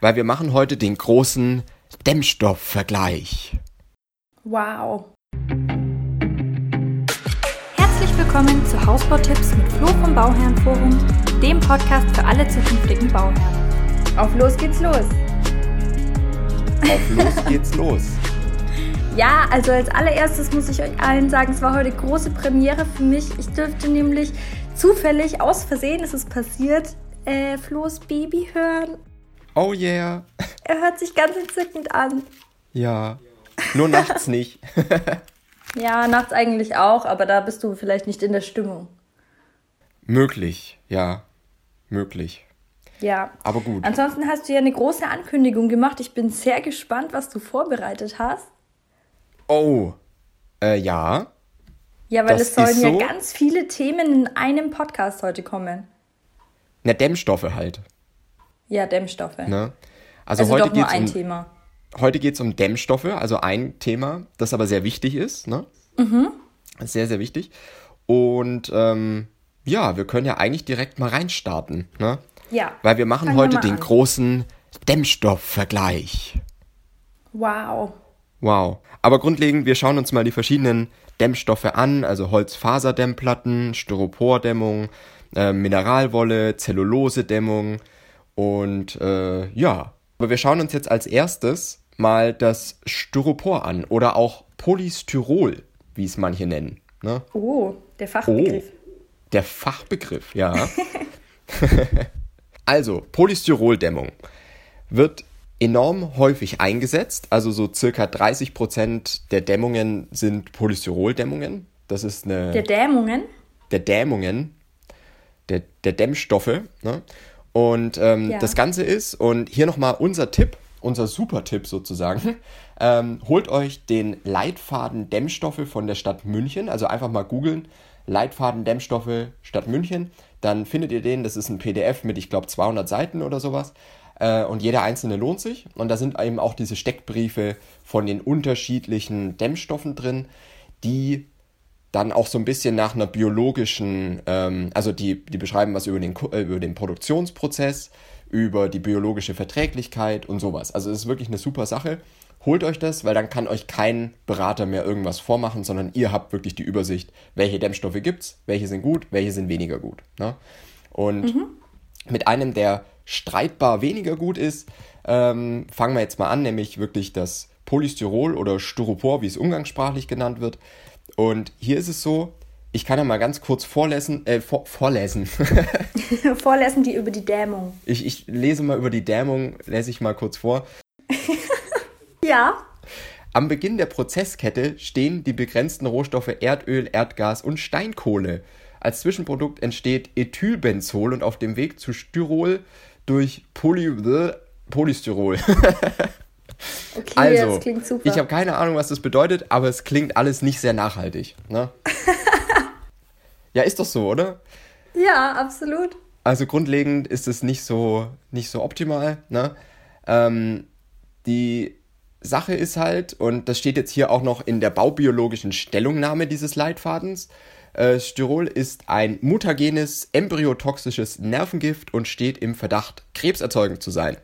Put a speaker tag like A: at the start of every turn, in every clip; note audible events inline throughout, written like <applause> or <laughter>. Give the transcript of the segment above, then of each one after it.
A: weil wir machen heute den großen Dämmstoffvergleich.
B: Wow. Herzlich willkommen zu Hausbautipps mit Flo vom Bauherrenforum, dem Podcast für alle zukünftigen Bauherren. Auf los geht's los!
A: Auf los geht's los! <laughs>
B: Ja, also als allererstes muss ich euch allen sagen, es war heute große Premiere für mich. Ich dürfte nämlich zufällig, aus Versehen ist es passiert, äh, Flo's Baby hören.
A: Oh yeah.
B: Er hört sich ganz entzückend an.
A: Ja, nur nachts nicht. <laughs>
B: ja, nachts eigentlich auch, aber da bist du vielleicht nicht in der Stimmung.
A: Möglich, ja, möglich.
B: Ja.
A: Aber gut.
B: Ansonsten hast du ja eine große Ankündigung gemacht. Ich bin sehr gespannt, was du vorbereitet hast.
A: Oh, äh, ja.
B: Ja, weil das es sollen so? ja ganz viele Themen in einem Podcast heute kommen.
A: Na, Dämmstoffe halt.
B: Ja, Dämmstoffe.
A: Ne?
B: Also, also heute geht es um, Thema.
A: Heute geht es um Dämmstoffe, also ein Thema, das aber sehr wichtig ist. Ne? Mhm. Sehr, sehr wichtig. Und ähm, ja, wir können ja eigentlich direkt mal reinstarten. Ne?
B: Ja.
A: Weil wir machen heute wir den an. großen Dämmstoffvergleich.
B: Wow.
A: Wow. Aber grundlegend, wir schauen uns mal die verschiedenen Dämmstoffe an, also Holzfaserdämmplatten, Styropordämmung, äh, Mineralwolle, Zellulosedämmung und äh, ja. Aber wir schauen uns jetzt als erstes mal das Styropor an oder auch Polystyrol, wie es manche nennen. Ne?
B: Oh, der Fachbegriff. Oh,
A: der Fachbegriff, ja. <laughs> also, Polystyroldämmung wird enorm häufig eingesetzt. Also so circa 30 Prozent der Dämmungen sind Polystyroldämmungen. Das ist eine.
B: Der Dämmungen?
A: Der Dämmungen. Der, der Dämmstoffe. Ne? Und ähm, ja. das Ganze ist, und hier nochmal unser Tipp, unser Super-Tipp sozusagen. Ähm, holt euch den Leitfaden Dämmstoffe von der Stadt München. Also einfach mal googeln. Leitfaden Dämmstoffe Stadt München. Dann findet ihr den. Das ist ein PDF mit, ich glaube, 200 Seiten oder sowas. Äh, und jeder einzelne lohnt sich. Und da sind eben auch diese Steckbriefe von den unterschiedlichen Dämmstoffen drin, die dann auch so ein bisschen nach einer biologischen, ähm, also die, die beschreiben was über den, äh, über den Produktionsprozess, über die biologische Verträglichkeit und sowas. Also es ist wirklich eine super Sache. Holt euch das, weil dann kann euch kein Berater mehr irgendwas vormachen, sondern ihr habt wirklich die Übersicht, welche Dämmstoffe gibt's, welche sind gut, welche sind weniger gut. Ne? Und mhm. mit einem, der streitbar weniger gut ist, ähm, fangen wir jetzt mal an, nämlich wirklich das Polystyrol oder Styropor, wie es umgangssprachlich genannt wird. Und hier ist es so, ich kann ja mal ganz kurz vorlesen, äh, vor, vorlesen. <laughs> <laughs>
B: vorlesen die über die Dämung.
A: Ich, ich lese mal über die Dämung, lese ich mal kurz vor. <laughs>
B: ja.
A: Am Beginn der Prozesskette stehen die begrenzten Rohstoffe Erdöl, Erdgas und Steinkohle. Als Zwischenprodukt entsteht Ethylbenzol und auf dem Weg zu Styrol durch Poly Polystyrol.
B: Okay, also, das klingt super.
A: Ich habe keine Ahnung, was das bedeutet, aber es klingt alles nicht sehr nachhaltig. Ne? <laughs> ja, ist doch so, oder?
B: Ja, absolut.
A: Also grundlegend ist es nicht so, nicht so optimal. Ne? Ähm, die Sache ist halt, und das steht jetzt hier auch noch in der baubiologischen Stellungnahme dieses Leitfadens, äh, Styrol ist ein mutagenes, embryotoxisches Nervengift und steht im Verdacht, krebserzeugend zu sein.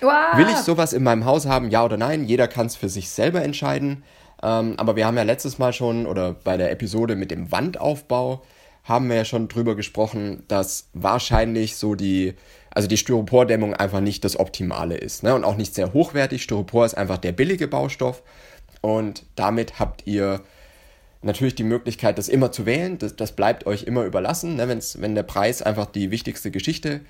B: Wow.
A: Will ich sowas in meinem Haus haben, ja oder nein? Jeder kann es für sich selber entscheiden. Ähm, aber wir haben ja letztes Mal schon, oder bei der Episode mit dem Wandaufbau, haben wir ja schon drüber gesprochen, dass wahrscheinlich so die, also die Styropordämmung einfach nicht das Optimale ist. Ne? Und auch nicht sehr hochwertig. Styropor ist einfach der billige Baustoff. Und damit habt ihr natürlich die Möglichkeit, das immer zu wählen. Das, das bleibt euch immer überlassen. Ne? Wenn's, wenn der Preis einfach die wichtigste Geschichte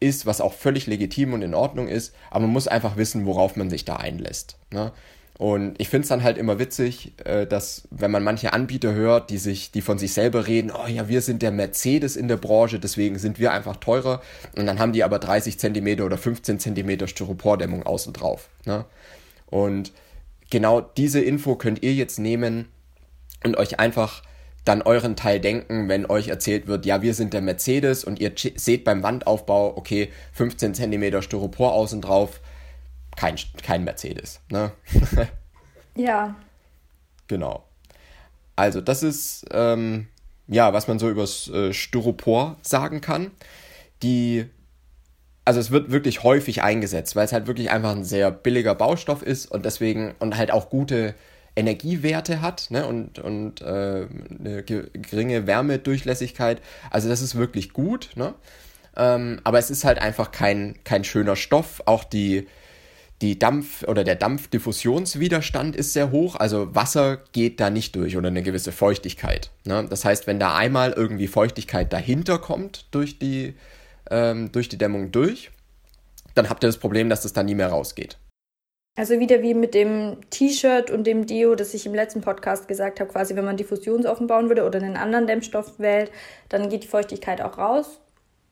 A: ist, was auch völlig legitim und in Ordnung ist. Aber man muss einfach wissen, worauf man sich da einlässt. Ne? Und ich finde es dann halt immer witzig, äh, dass wenn man manche Anbieter hört, die sich, die von sich selber reden, oh ja, wir sind der Mercedes in der Branche, deswegen sind wir einfach teurer. Und dann haben die aber 30 Zentimeter oder 15 Zentimeter Styropordämmung außen drauf. Ne? Und genau diese Info könnt ihr jetzt nehmen und euch einfach dann euren Teil denken, wenn euch erzählt wird, ja, wir sind der Mercedes und ihr seht beim Wandaufbau, okay, 15 cm Styropor außen drauf, kein, kein Mercedes. Ne? <laughs>
B: ja.
A: Genau. Also, das ist, ähm, ja, was man so übers äh, Styropor sagen kann. Die also es wird wirklich häufig eingesetzt, weil es halt wirklich einfach ein sehr billiger Baustoff ist und deswegen und halt auch gute Energiewerte hat ne, und, und äh, eine geringe Wärmedurchlässigkeit. Also das ist wirklich gut. Ne? Ähm, aber es ist halt einfach kein, kein schöner Stoff. Auch die, die Dampf- oder der Dampfdiffusionswiderstand ist sehr hoch. Also Wasser geht da nicht durch oder eine gewisse Feuchtigkeit. Ne? Das heißt, wenn da einmal irgendwie Feuchtigkeit dahinter kommt durch die, ähm, durch die Dämmung durch, dann habt ihr das Problem, dass das dann nie mehr rausgeht.
B: Also wieder wie mit dem T-Shirt und dem Deo, das ich im letzten Podcast gesagt habe, quasi wenn man Diffusionsoffen bauen würde oder einen anderen Dämmstoff wählt, dann geht die Feuchtigkeit auch raus.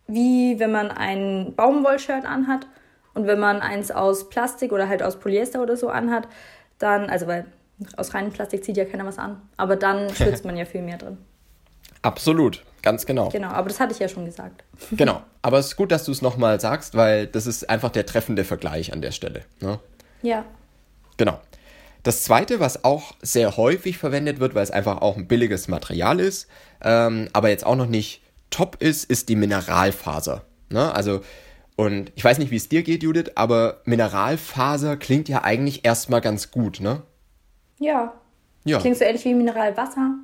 B: Wie wenn man ein Baumwollshirt anhat und wenn man eins aus Plastik oder halt aus Polyester oder so anhat, dann, also weil aus reinem Plastik zieht ja keiner was an, aber dann <laughs> schwitzt man ja viel mehr drin.
A: Absolut, ganz genau.
B: Genau, aber das hatte ich ja schon gesagt.
A: Genau, aber es ist gut, dass du es nochmal sagst, weil das ist einfach der treffende Vergleich an der Stelle. Ne?
B: Ja.
A: Genau. Das zweite, was auch sehr häufig verwendet wird, weil es einfach auch ein billiges Material ist, ähm, aber jetzt auch noch nicht top ist, ist die Mineralfaser. Ne? Also, und ich weiß nicht, wie es dir geht, Judith, aber Mineralfaser klingt ja eigentlich erstmal ganz gut, ne?
B: Ja. ja. Klingt so ähnlich wie Mineralwasser.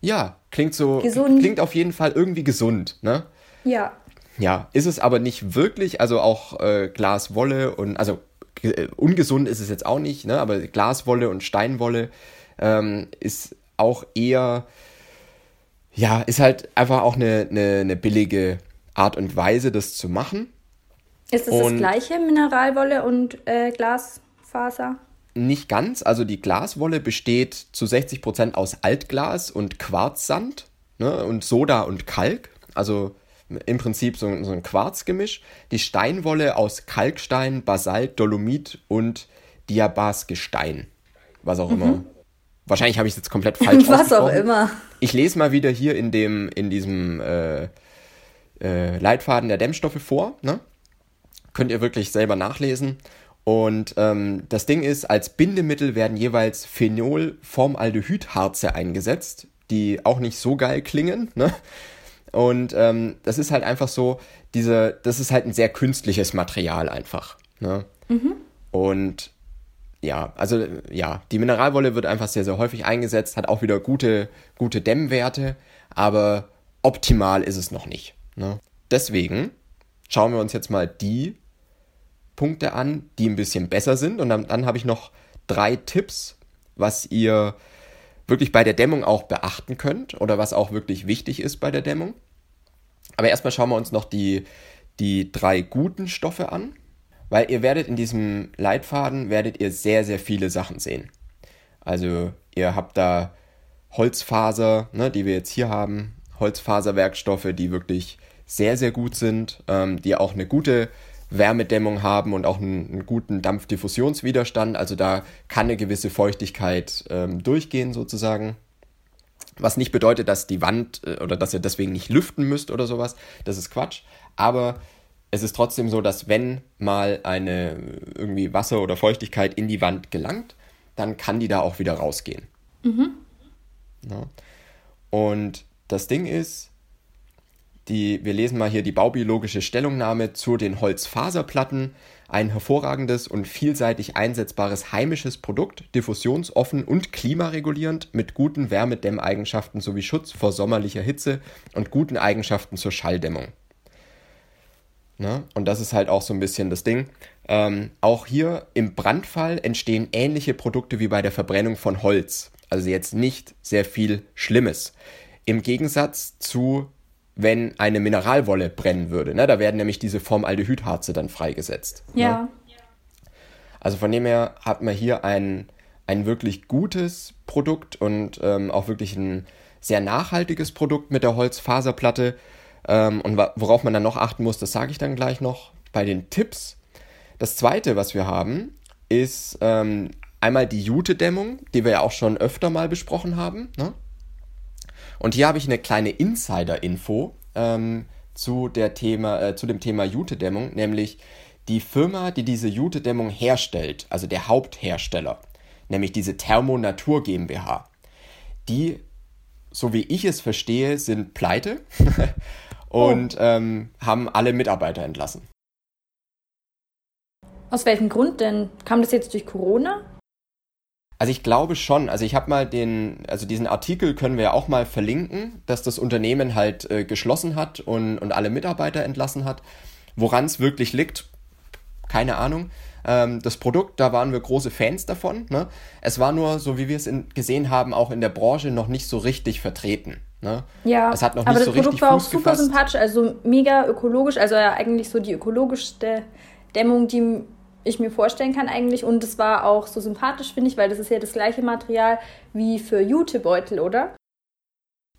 A: Ja, klingt so. Gesund. Klingt auf jeden Fall irgendwie gesund, ne?
B: Ja.
A: Ja, ist es aber nicht wirklich. Also auch äh, Glaswolle und also ungesund ist es jetzt auch nicht, ne? aber Glaswolle und Steinwolle ähm, ist auch eher, ja, ist halt einfach auch eine, eine, eine billige Art und Weise, das zu machen.
B: Ist es das gleiche, Mineralwolle und äh, Glasfaser?
A: Nicht ganz. Also die Glaswolle besteht zu 60 Prozent aus Altglas und Quarzsand ne? und Soda und Kalk. Also im Prinzip so, so ein Quarzgemisch. Die Steinwolle aus Kalkstein, Basalt, Dolomit und Diabasgestein. Was auch mhm. immer. Wahrscheinlich habe ich es jetzt komplett <laughs> falsch
B: Was auch immer.
A: Ich lese mal wieder hier in, dem, in diesem äh, äh, Leitfaden der Dämmstoffe vor. Ne? Könnt ihr wirklich selber nachlesen. Und ähm, das Ding ist, als Bindemittel werden jeweils Phenolformaldehydharze eingesetzt, die auch nicht so geil klingen. Ne? Und ähm, das ist halt einfach so, diese, das ist halt ein sehr künstliches Material einfach. Ne? Mhm. Und ja, also ja, die Mineralwolle wird einfach sehr, sehr häufig eingesetzt, hat auch wieder gute, gute Dämmwerte, aber optimal ist es noch nicht. Ne? Deswegen schauen wir uns jetzt mal die Punkte an, die ein bisschen besser sind. Und dann, dann habe ich noch drei Tipps, was ihr wirklich bei der Dämmung auch beachten könnt oder was auch wirklich wichtig ist bei der Dämmung. Aber erstmal schauen wir uns noch die, die drei guten Stoffe an, weil ihr werdet in diesem Leitfaden werdet ihr sehr, sehr viele Sachen sehen. Also ihr habt da Holzfaser, ne, die wir jetzt hier haben, Holzfaserwerkstoffe, die wirklich sehr, sehr gut sind, ähm, die auch eine gute Wärmedämmung haben und auch einen, einen, guten Dampfdiffusionswiderstand. Also da kann eine gewisse Feuchtigkeit ähm, durchgehen sozusagen. Was nicht bedeutet, dass die Wand äh, oder dass ihr deswegen nicht lüften müsst oder sowas. Das ist Quatsch. Aber es ist trotzdem so, dass wenn mal eine irgendwie Wasser oder Feuchtigkeit in die Wand gelangt, dann kann die da auch wieder rausgehen. Mhm. Ja. Und das Ding ist, die, wir lesen mal hier die baubiologische Stellungnahme zu den Holzfaserplatten. Ein hervorragendes und vielseitig einsetzbares heimisches Produkt, diffusionsoffen und klimaregulierend mit guten Wärmedämmeigenschaften sowie Schutz vor sommerlicher Hitze und guten Eigenschaften zur Schalldämmung. Na, und das ist halt auch so ein bisschen das Ding. Ähm, auch hier im Brandfall entstehen ähnliche Produkte wie bei der Verbrennung von Holz. Also jetzt nicht sehr viel Schlimmes. Im Gegensatz zu wenn eine Mineralwolle brennen würde. Ne? Da werden nämlich diese Formaldehydharze dann freigesetzt.
B: Ne? Ja. Ne?
A: Also von dem her hat man hier ein, ein wirklich gutes Produkt und ähm, auch wirklich ein sehr nachhaltiges Produkt mit der Holzfaserplatte. Ähm, und worauf man dann noch achten muss, das sage ich dann gleich noch bei den Tipps. Das zweite, was wir haben, ist ähm, einmal die Jute-Dämmung, die wir ja auch schon öfter mal besprochen haben. Ne? Und hier habe ich eine kleine Insider-Info ähm, zu, Thema, äh, zu dem Thema Jute-Dämmung, nämlich die Firma, die diese Jute-Dämmung herstellt, also der Haupthersteller, nämlich diese Thermo Natur GmbH, die, so wie ich es verstehe, sind pleite <laughs> und oh. ähm, haben alle Mitarbeiter entlassen.
B: Aus welchem Grund denn? Kam das jetzt durch Corona?
A: Also ich glaube schon. Also ich habe mal den, also diesen Artikel können wir ja auch mal verlinken, dass das Unternehmen halt äh, geschlossen hat und, und alle Mitarbeiter entlassen hat. Woran es wirklich liegt, keine Ahnung. Ähm, das Produkt, da waren wir große Fans davon. Ne? Es war nur, so wie wir es in, gesehen haben, auch in der Branche noch nicht so richtig vertreten. Ne?
B: Ja, es hat noch aber nicht das so Produkt war auch super gefasst. sympathisch, also mega ökologisch, also ja eigentlich so die ökologischste Dämmung, die ich mir vorstellen kann eigentlich. Und es war auch so sympathisch, finde ich, weil das ist ja das gleiche Material wie für Jutebeutel, oder?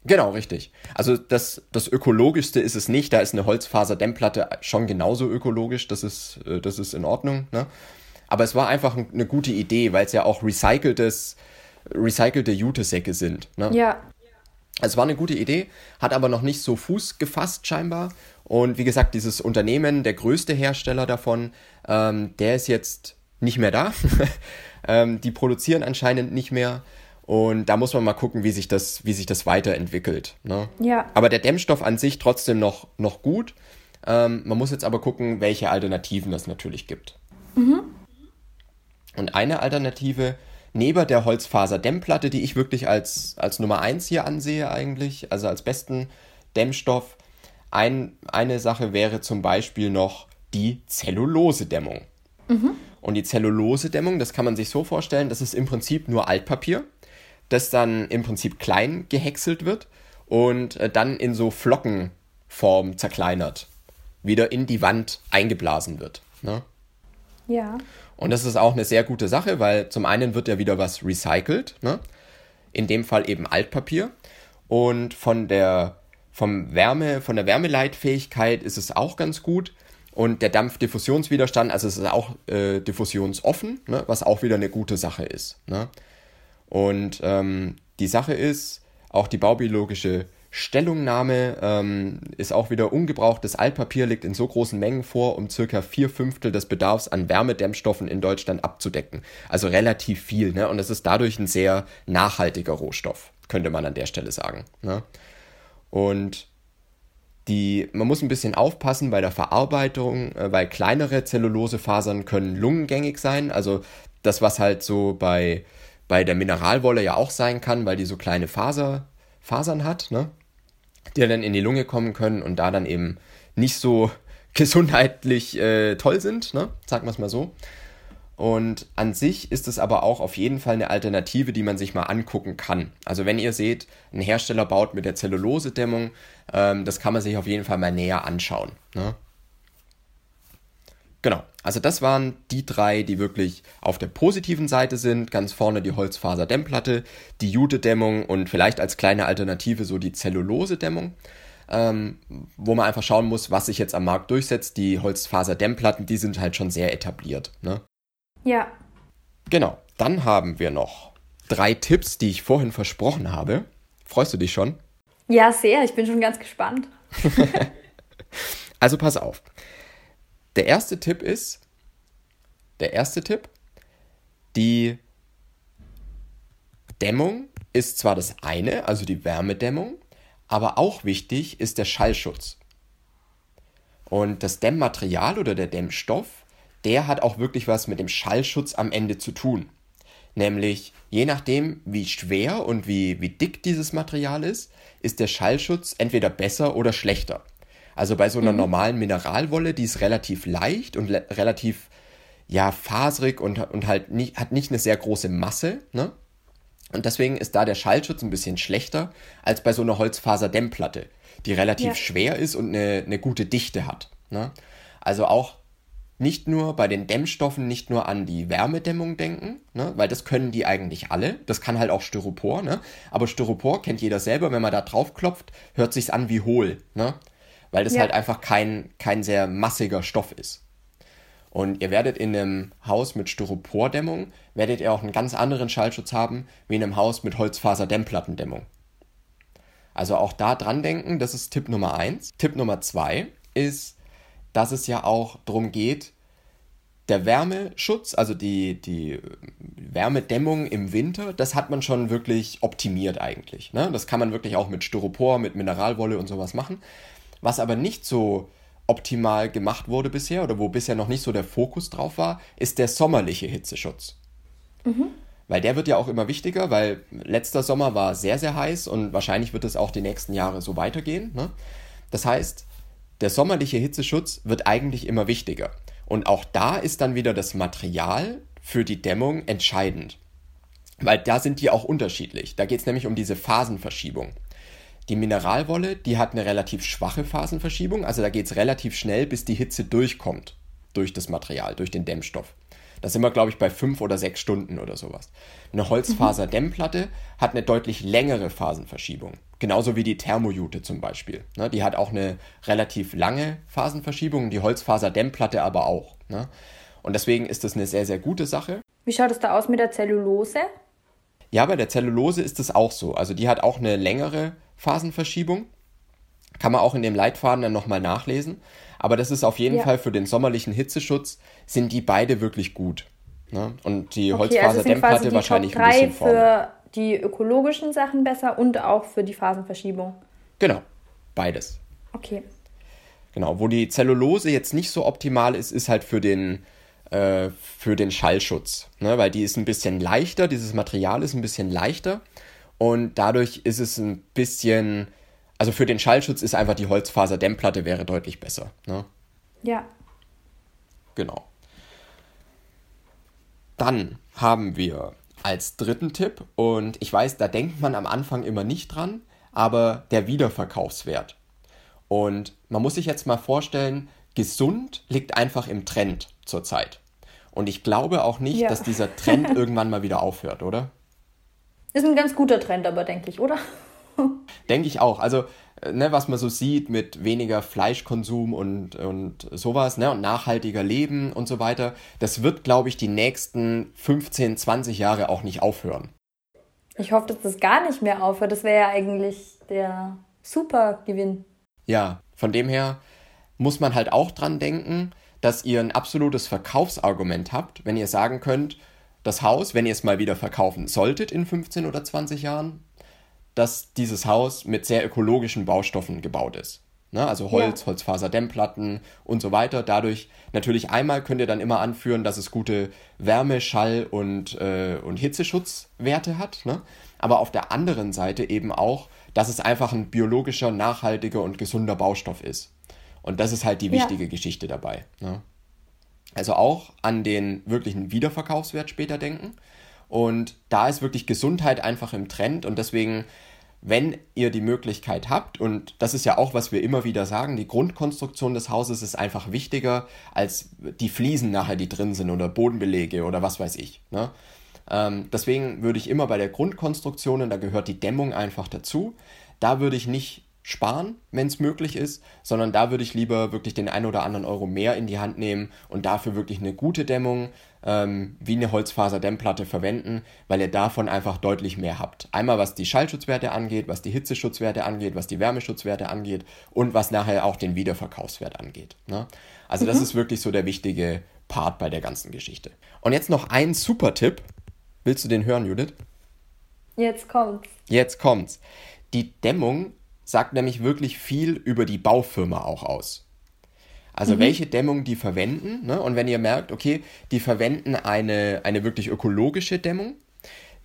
A: Genau, richtig. Also das, das ökologischste ist es nicht. Da ist eine Holzfaserdämmplatte schon genauso ökologisch. Das ist, äh, das ist in Ordnung. Ne? Aber es war einfach eine gute Idee, weil es ja auch recyceltes, recycelte Jutesäcke sind. Ne?
B: Ja.
A: Es war eine gute Idee, hat aber noch nicht so Fuß gefasst scheinbar. Und wie gesagt, dieses Unternehmen, der größte Hersteller davon, ähm, der ist jetzt nicht mehr da. <laughs> ähm, die produzieren anscheinend nicht mehr. Und da muss man mal gucken, wie sich das, wie sich das weiterentwickelt. Ne?
B: Ja.
A: Aber der Dämmstoff an sich trotzdem noch, noch gut. Ähm, man muss jetzt aber gucken, welche Alternativen es natürlich gibt.
B: Mhm.
A: Und eine Alternative neben der Holzfaserdämmplatte, die ich wirklich als, als Nummer 1 hier ansehe eigentlich, also als besten Dämmstoff, ein, eine Sache wäre zum Beispiel noch die Zellulosedämmung.
B: Mhm.
A: Und die Zellulosedämmung, das kann man sich so vorstellen, das ist im Prinzip nur Altpapier das dann im Prinzip klein gehäckselt wird und äh, dann in so Flockenform zerkleinert, wieder in die Wand eingeblasen wird. Ne?
B: Ja.
A: Und das ist auch eine sehr gute Sache, weil zum einen wird ja wieder was recycelt, ne? in dem Fall eben Altpapier. Und von der, vom Wärme, von der Wärmeleitfähigkeit ist es auch ganz gut. Und der Dampfdiffusionswiderstand, also es ist auch äh, diffusionsoffen, ne? was auch wieder eine gute Sache ist. Ne? Und ähm, die Sache ist, auch die baubiologische Stellungnahme ähm, ist auch wieder ungebrauchtes Altpapier, liegt in so großen Mengen vor, um circa vier Fünftel des Bedarfs an Wärmedämmstoffen in Deutschland abzudecken. Also relativ viel. Ne? Und es ist dadurch ein sehr nachhaltiger Rohstoff, könnte man an der Stelle sagen. Ne? Und die, man muss ein bisschen aufpassen bei der Verarbeitung, äh, weil kleinere Zellulosefasern können lungengängig sein. Also das, was halt so bei bei der Mineralwolle ja auch sein kann, weil die so kleine Faser, Fasern hat, ne? Die dann in die Lunge kommen können und da dann eben nicht so <laughs> gesundheitlich äh, toll sind, ne? sagen wir es mal so. Und an sich ist es aber auch auf jeden Fall eine Alternative, die man sich mal angucken kann. Also wenn ihr seht, ein Hersteller baut mit der Zellulosedämmung, ähm, das kann man sich auf jeden Fall mal näher anschauen. Ne? Genau, also das waren die drei, die wirklich auf der positiven Seite sind. Ganz vorne die Holzfaserdämmplatte, die Jute-Dämmung und vielleicht als kleine Alternative so die Zellulose-Dämmung. Ähm, wo man einfach schauen muss, was sich jetzt am Markt durchsetzt. Die Holzfaserdämmplatten, die sind halt schon sehr etabliert. Ne?
B: Ja.
A: Genau, dann haben wir noch drei Tipps, die ich vorhin versprochen habe. Freust du dich schon?
B: Ja, sehr. Ich bin schon ganz gespannt. <laughs>
A: also pass auf. Der erste Tipp ist, der erste Tipp, die Dämmung ist zwar das eine, also die Wärmedämmung, aber auch wichtig ist der Schallschutz. Und das Dämmmaterial oder der Dämmstoff, der hat auch wirklich was mit dem Schallschutz am Ende zu tun. Nämlich, je nachdem, wie schwer und wie, wie dick dieses Material ist, ist der Schallschutz entweder besser oder schlechter. Also bei so einer mhm. normalen Mineralwolle, die ist relativ leicht und relativ ja faserig und, und halt nicht, hat nicht eine sehr große Masse, ne? Und deswegen ist da der Schallschutz ein bisschen schlechter als bei so einer Holzfaserdämmplatte, die relativ ja. schwer ist und eine, eine gute Dichte hat. Ne? Also auch nicht nur bei den Dämmstoffen nicht nur an die Wärmedämmung denken, ne? weil das können die eigentlich alle. Das kann halt auch Styropor, ne? Aber Styropor kennt jeder selber, wenn man da drauf klopft, hört sich's an wie hohl, ne? Weil das ja. halt einfach kein, kein sehr massiger Stoff ist. Und ihr werdet in einem Haus mit Styropordämmung, werdet ihr auch einen ganz anderen Schallschutz haben, wie in einem Haus mit Holzfaserdämmplattendämmung. Also auch da dran denken, das ist Tipp Nummer eins. Tipp Nummer zwei ist, dass es ja auch darum geht, der Wärmeschutz, also die, die Wärmedämmung im Winter, das hat man schon wirklich optimiert eigentlich. Ne? Das kann man wirklich auch mit Styropor, mit Mineralwolle und sowas machen. Was aber nicht so optimal gemacht wurde bisher oder wo bisher noch nicht so der Fokus drauf war, ist der sommerliche Hitzeschutz. Mhm. Weil der wird ja auch immer wichtiger, weil letzter Sommer war sehr, sehr heiß und wahrscheinlich wird es auch die nächsten Jahre so weitergehen. Ne? Das heißt, der sommerliche Hitzeschutz wird eigentlich immer wichtiger. Und auch da ist dann wieder das Material für die Dämmung entscheidend. Weil da sind die auch unterschiedlich. Da geht es nämlich um diese Phasenverschiebung. Die Mineralwolle, die hat eine relativ schwache Phasenverschiebung, also da geht es relativ schnell, bis die Hitze durchkommt durch das Material, durch den Dämmstoff. Das sind wir, glaube ich, bei fünf oder sechs Stunden oder sowas. Eine Holzfaserdämmplatte hat eine deutlich längere Phasenverschiebung. Genauso wie die Thermojute zum Beispiel. Ne? Die hat auch eine relativ lange Phasenverschiebung, die Holzfaserdämmplatte aber auch. Ne? Und deswegen ist das eine sehr, sehr gute Sache.
B: Wie schaut es da aus mit der Zellulose?
A: Ja, bei der Zellulose ist es auch so. Also die hat auch eine längere Phasenverschiebung. Kann man auch in dem Leitfaden dann nochmal nachlesen. Aber das ist auf jeden ja. Fall für den sommerlichen Hitzeschutz, sind die beide wirklich gut. Ne? Und die okay, Holzfaserdämmplatte also
B: wahrscheinlich Top 3 ein bisschen vorne. für die ökologischen Sachen besser und auch für die Phasenverschiebung.
A: Genau, beides.
B: Okay.
A: Genau, wo die Zellulose jetzt nicht so optimal ist, ist halt für den, äh, für den Schallschutz. Ne? Weil die ist ein bisschen leichter, dieses Material ist ein bisschen leichter und dadurch ist es ein bisschen, also für den Schallschutz ist einfach die Holzfaserdämmplatte wäre deutlich besser. Ne?
B: Ja.
A: Genau. Dann haben wir als dritten Tipp, und ich weiß, da denkt man am Anfang immer nicht dran, aber der Wiederverkaufswert. Und man muss sich jetzt mal vorstellen, gesund liegt einfach im Trend zurzeit. Und ich glaube auch nicht, ja. dass dieser Trend <laughs> irgendwann mal wieder aufhört, oder?
B: Ist ein ganz guter Trend, aber denke ich, oder?
A: denke ich auch. Also, äh, ne, was man so sieht mit weniger Fleischkonsum und, und sowas, ne, und nachhaltiger Leben und so weiter, das wird, glaube ich, die nächsten 15, 20 Jahre auch nicht aufhören.
B: Ich hoffe, dass das gar nicht mehr aufhört. Das wäre ja eigentlich der super Gewinn.
A: Ja, von dem her muss man halt auch dran denken, dass ihr ein absolutes Verkaufsargument habt, wenn ihr sagen könnt, das Haus, wenn ihr es mal wieder verkaufen solltet in 15 oder 20 Jahren, dass dieses Haus mit sehr ökologischen Baustoffen gebaut ist. Ne? Also Holz, ja. Holzfaserdämmplatten und so weiter. Dadurch natürlich einmal könnt ihr dann immer anführen, dass es gute Wärme, Schall und, äh, und Hitzeschutzwerte hat. Ne? Aber auf der anderen Seite eben auch, dass es einfach ein biologischer, nachhaltiger und gesunder Baustoff ist. Und das ist halt die wichtige ja. Geschichte dabei. Ne? Also auch an den wirklichen Wiederverkaufswert später denken. Und da ist wirklich Gesundheit einfach im Trend und deswegen, wenn ihr die Möglichkeit habt, und das ist ja auch, was wir immer wieder sagen, die Grundkonstruktion des Hauses ist einfach wichtiger als die Fliesen nachher, die drin sind oder Bodenbelege oder was weiß ich. Ne? Ähm, deswegen würde ich immer bei der Grundkonstruktion, und da gehört die Dämmung einfach dazu, da würde ich nicht sparen, wenn es möglich ist, sondern da würde ich lieber wirklich den ein oder anderen Euro mehr in die Hand nehmen und dafür wirklich eine gute Dämmung ähm, wie eine Holzfaserdämmplatte verwenden, weil ihr davon einfach deutlich mehr habt. Einmal was die Schallschutzwerte angeht, was die Hitzeschutzwerte angeht, was die Wärmeschutzwerte angeht und was nachher auch den Wiederverkaufswert angeht. Ne? Also mhm. das ist wirklich so der wichtige Part bei der ganzen Geschichte. Und jetzt noch ein super Tipp. Willst du den hören, Judith?
B: Jetzt kommt's.
A: Jetzt kommt's. Die Dämmung sagt nämlich wirklich viel über die Baufirma auch aus. Also mhm. welche Dämmung die verwenden. Ne? Und wenn ihr merkt, okay, die verwenden eine, eine wirklich ökologische Dämmung,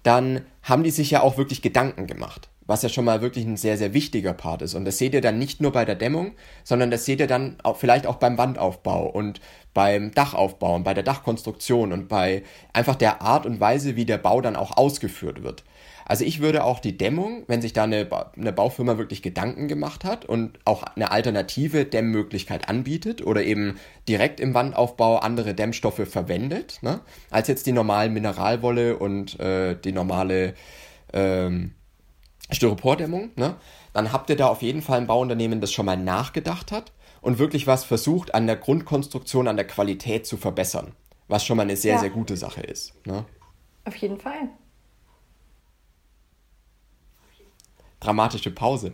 A: dann haben die sich ja auch wirklich Gedanken gemacht. Was ja schon mal wirklich ein sehr, sehr wichtiger Part ist. Und das seht ihr dann nicht nur bei der Dämmung, sondern das seht ihr dann auch vielleicht auch beim Wandaufbau und beim Dachaufbau und bei der Dachkonstruktion und bei einfach der Art und Weise, wie der Bau dann auch ausgeführt wird. Also ich würde auch die Dämmung, wenn sich da eine, eine Baufirma wirklich Gedanken gemacht hat und auch eine alternative Dämmmöglichkeit anbietet oder eben direkt im Wandaufbau andere Dämmstoffe verwendet, ne, als jetzt die normalen Mineralwolle und äh, die normale ähm, Styropordämmung, ne, dann habt ihr da auf jeden Fall ein Bauunternehmen, das schon mal nachgedacht hat und wirklich was versucht, an der Grundkonstruktion, an der Qualität zu verbessern. Was schon mal eine sehr, ja. sehr gute Sache ist. Ne?
B: Auf jeden Fall.
A: Dramatische Pause.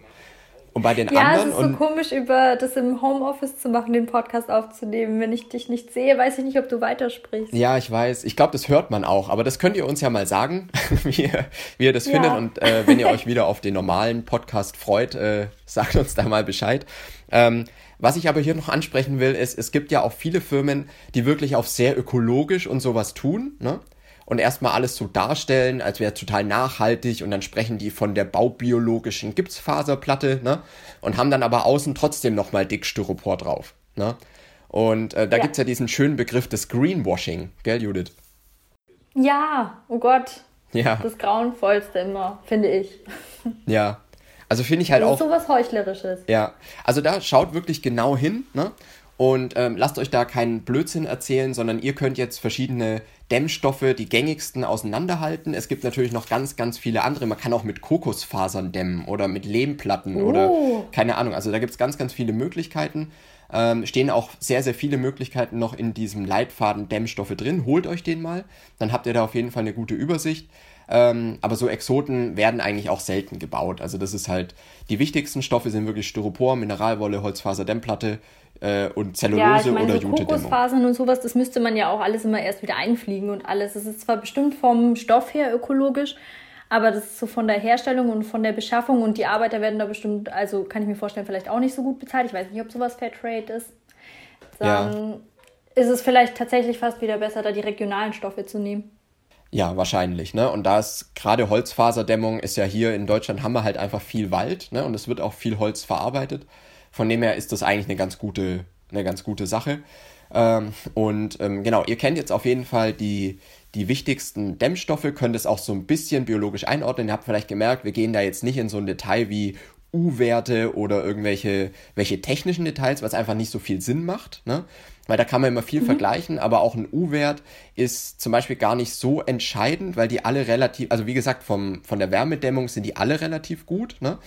A: Und bei den
B: ja,
A: anderen.
B: Ja, es ist so komisch, über das im Homeoffice zu machen, den Podcast aufzunehmen. Wenn ich dich nicht sehe, weiß ich nicht, ob du weitersprichst.
A: Ja, ich weiß. Ich glaube, das hört man auch. Aber das könnt ihr uns ja mal sagen, <laughs> wie, ihr, wie ihr das ja. findet. Und äh, wenn ihr <laughs> euch wieder auf den normalen Podcast freut, äh, sagt uns da mal Bescheid. Ähm, was ich aber hier noch ansprechen will, ist, es gibt ja auch viele Firmen, die wirklich auf sehr ökologisch und sowas tun. Ne? Und erstmal alles so darstellen, als wäre total nachhaltig und dann sprechen die von der baubiologischen Gipsfaserplatte, ne? Und haben dann aber außen trotzdem nochmal dick Styropor drauf, ne? Und äh, da ja. gibt's ja diesen schönen Begriff des Greenwashing, gell, Judith?
B: Ja, oh Gott. Ja. Das Grauenvollste immer, finde ich. <laughs>
A: Ja. Also finde ich halt das auch.
B: Ist sowas Heuchlerisches.
A: Ja. Also da schaut wirklich genau hin, ne? Und ähm, lasst euch da keinen Blödsinn erzählen, sondern ihr könnt jetzt verschiedene Dämmstoffe, die gängigsten, auseinanderhalten. Es gibt natürlich noch ganz, ganz viele andere. Man kann auch mit Kokosfasern dämmen oder mit Lehmplatten oh. oder keine Ahnung. Also da gibt es ganz, ganz viele Möglichkeiten. Ähm, stehen auch sehr, sehr viele Möglichkeiten noch in diesem Leitfaden Dämmstoffe drin. Holt euch den mal. Dann habt ihr da auf jeden Fall eine gute Übersicht. Ähm, aber so Exoten werden eigentlich auch selten gebaut. Also das ist halt, die wichtigsten Stoffe sind wirklich Styropor, Mineralwolle, Holzfaserdämmplatte, äh, und Zellulose ja, meine, oder
B: so Kokosfasern und sowas, das müsste man ja auch alles immer erst wieder einfliegen und alles. Das ist zwar bestimmt vom Stoff her ökologisch, aber das ist so von der Herstellung und von der Beschaffung und die Arbeiter werden da bestimmt, also kann ich mir vorstellen, vielleicht auch nicht so gut bezahlt. Ich weiß nicht, ob sowas Fairtrade ist. Dann ja. ist es vielleicht tatsächlich fast wieder besser, da die regionalen Stoffe zu nehmen.
A: Ja, wahrscheinlich, ne? Und da ist gerade Holzfaserdämmung ist ja hier in Deutschland haben wir halt einfach viel Wald, ne? Und es wird auch viel Holz verarbeitet. Von dem her ist das eigentlich eine ganz gute, eine ganz gute Sache. Ähm, und ähm, genau, ihr kennt jetzt auf jeden Fall die, die wichtigsten Dämmstoffe, könnt es auch so ein bisschen biologisch einordnen. Ihr habt vielleicht gemerkt, wir gehen da jetzt nicht in so ein Detail wie U-Werte oder irgendwelche welche technischen Details, was einfach nicht so viel Sinn macht. Ne? Weil da kann man immer viel mhm. vergleichen, aber auch ein U-Wert ist zum Beispiel gar nicht so entscheidend, weil die alle relativ, also wie gesagt, vom, von der Wärmedämmung sind die alle relativ gut. Ne?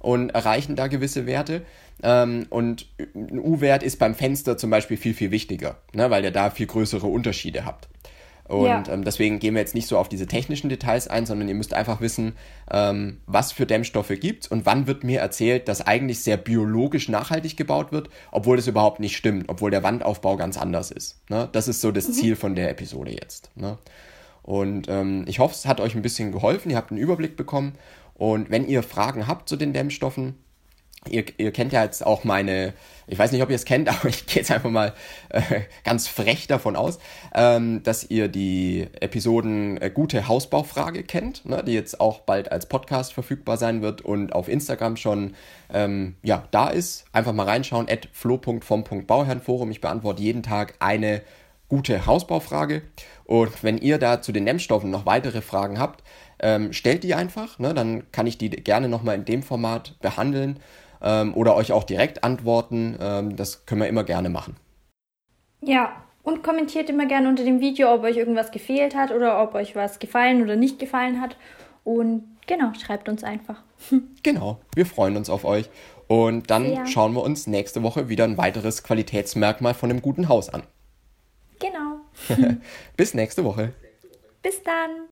A: Und erreichen da gewisse Werte. Ähm, und ein U-Wert ist beim Fenster zum Beispiel viel, viel wichtiger, ne, weil ihr da viel größere Unterschiede habt. Und ja. ähm, deswegen gehen wir jetzt nicht so auf diese technischen Details ein, sondern ihr müsst einfach wissen, ähm, was für Dämmstoffe gibt und wann wird mir erzählt, dass eigentlich sehr biologisch nachhaltig gebaut wird, obwohl das überhaupt nicht stimmt, obwohl der Wandaufbau ganz anders ist. Ne? Das ist so das mhm. Ziel von der Episode jetzt. Ne? Und ähm, ich hoffe, es hat euch ein bisschen geholfen, ihr habt einen Überblick bekommen und wenn ihr Fragen habt zu den Dämmstoffen, Ihr, ihr, kennt ja jetzt auch meine, ich weiß nicht, ob ihr es kennt, <laughs> aber ich gehe jetzt einfach mal äh, ganz frech davon aus, ähm, dass ihr die Episoden äh, Gute Hausbaufrage kennt, ne, die jetzt auch bald als Podcast verfügbar sein wird und auf Instagram schon ähm, ja, da ist. Einfach mal reinschauen, at flo.vom.bauherrenforum. Ich beantworte jeden Tag eine gute Hausbaufrage. Und wenn ihr da zu den Dämmstoffen noch weitere Fragen habt, ähm, stellt die einfach, ne? dann kann ich die gerne nochmal in dem Format behandeln ähm, oder euch auch direkt antworten. Ähm, das können wir immer gerne machen.
B: Ja, und kommentiert immer gerne unter dem Video, ob euch irgendwas gefehlt hat oder ob euch was gefallen oder nicht gefallen hat. Und genau, schreibt uns einfach. <laughs>
A: genau, wir freuen uns auf euch. Und dann Sehr. schauen wir uns nächste Woche wieder ein weiteres Qualitätsmerkmal von einem guten Haus an.
B: Genau. <laughs>
A: Bis nächste Woche.
B: Bis dann.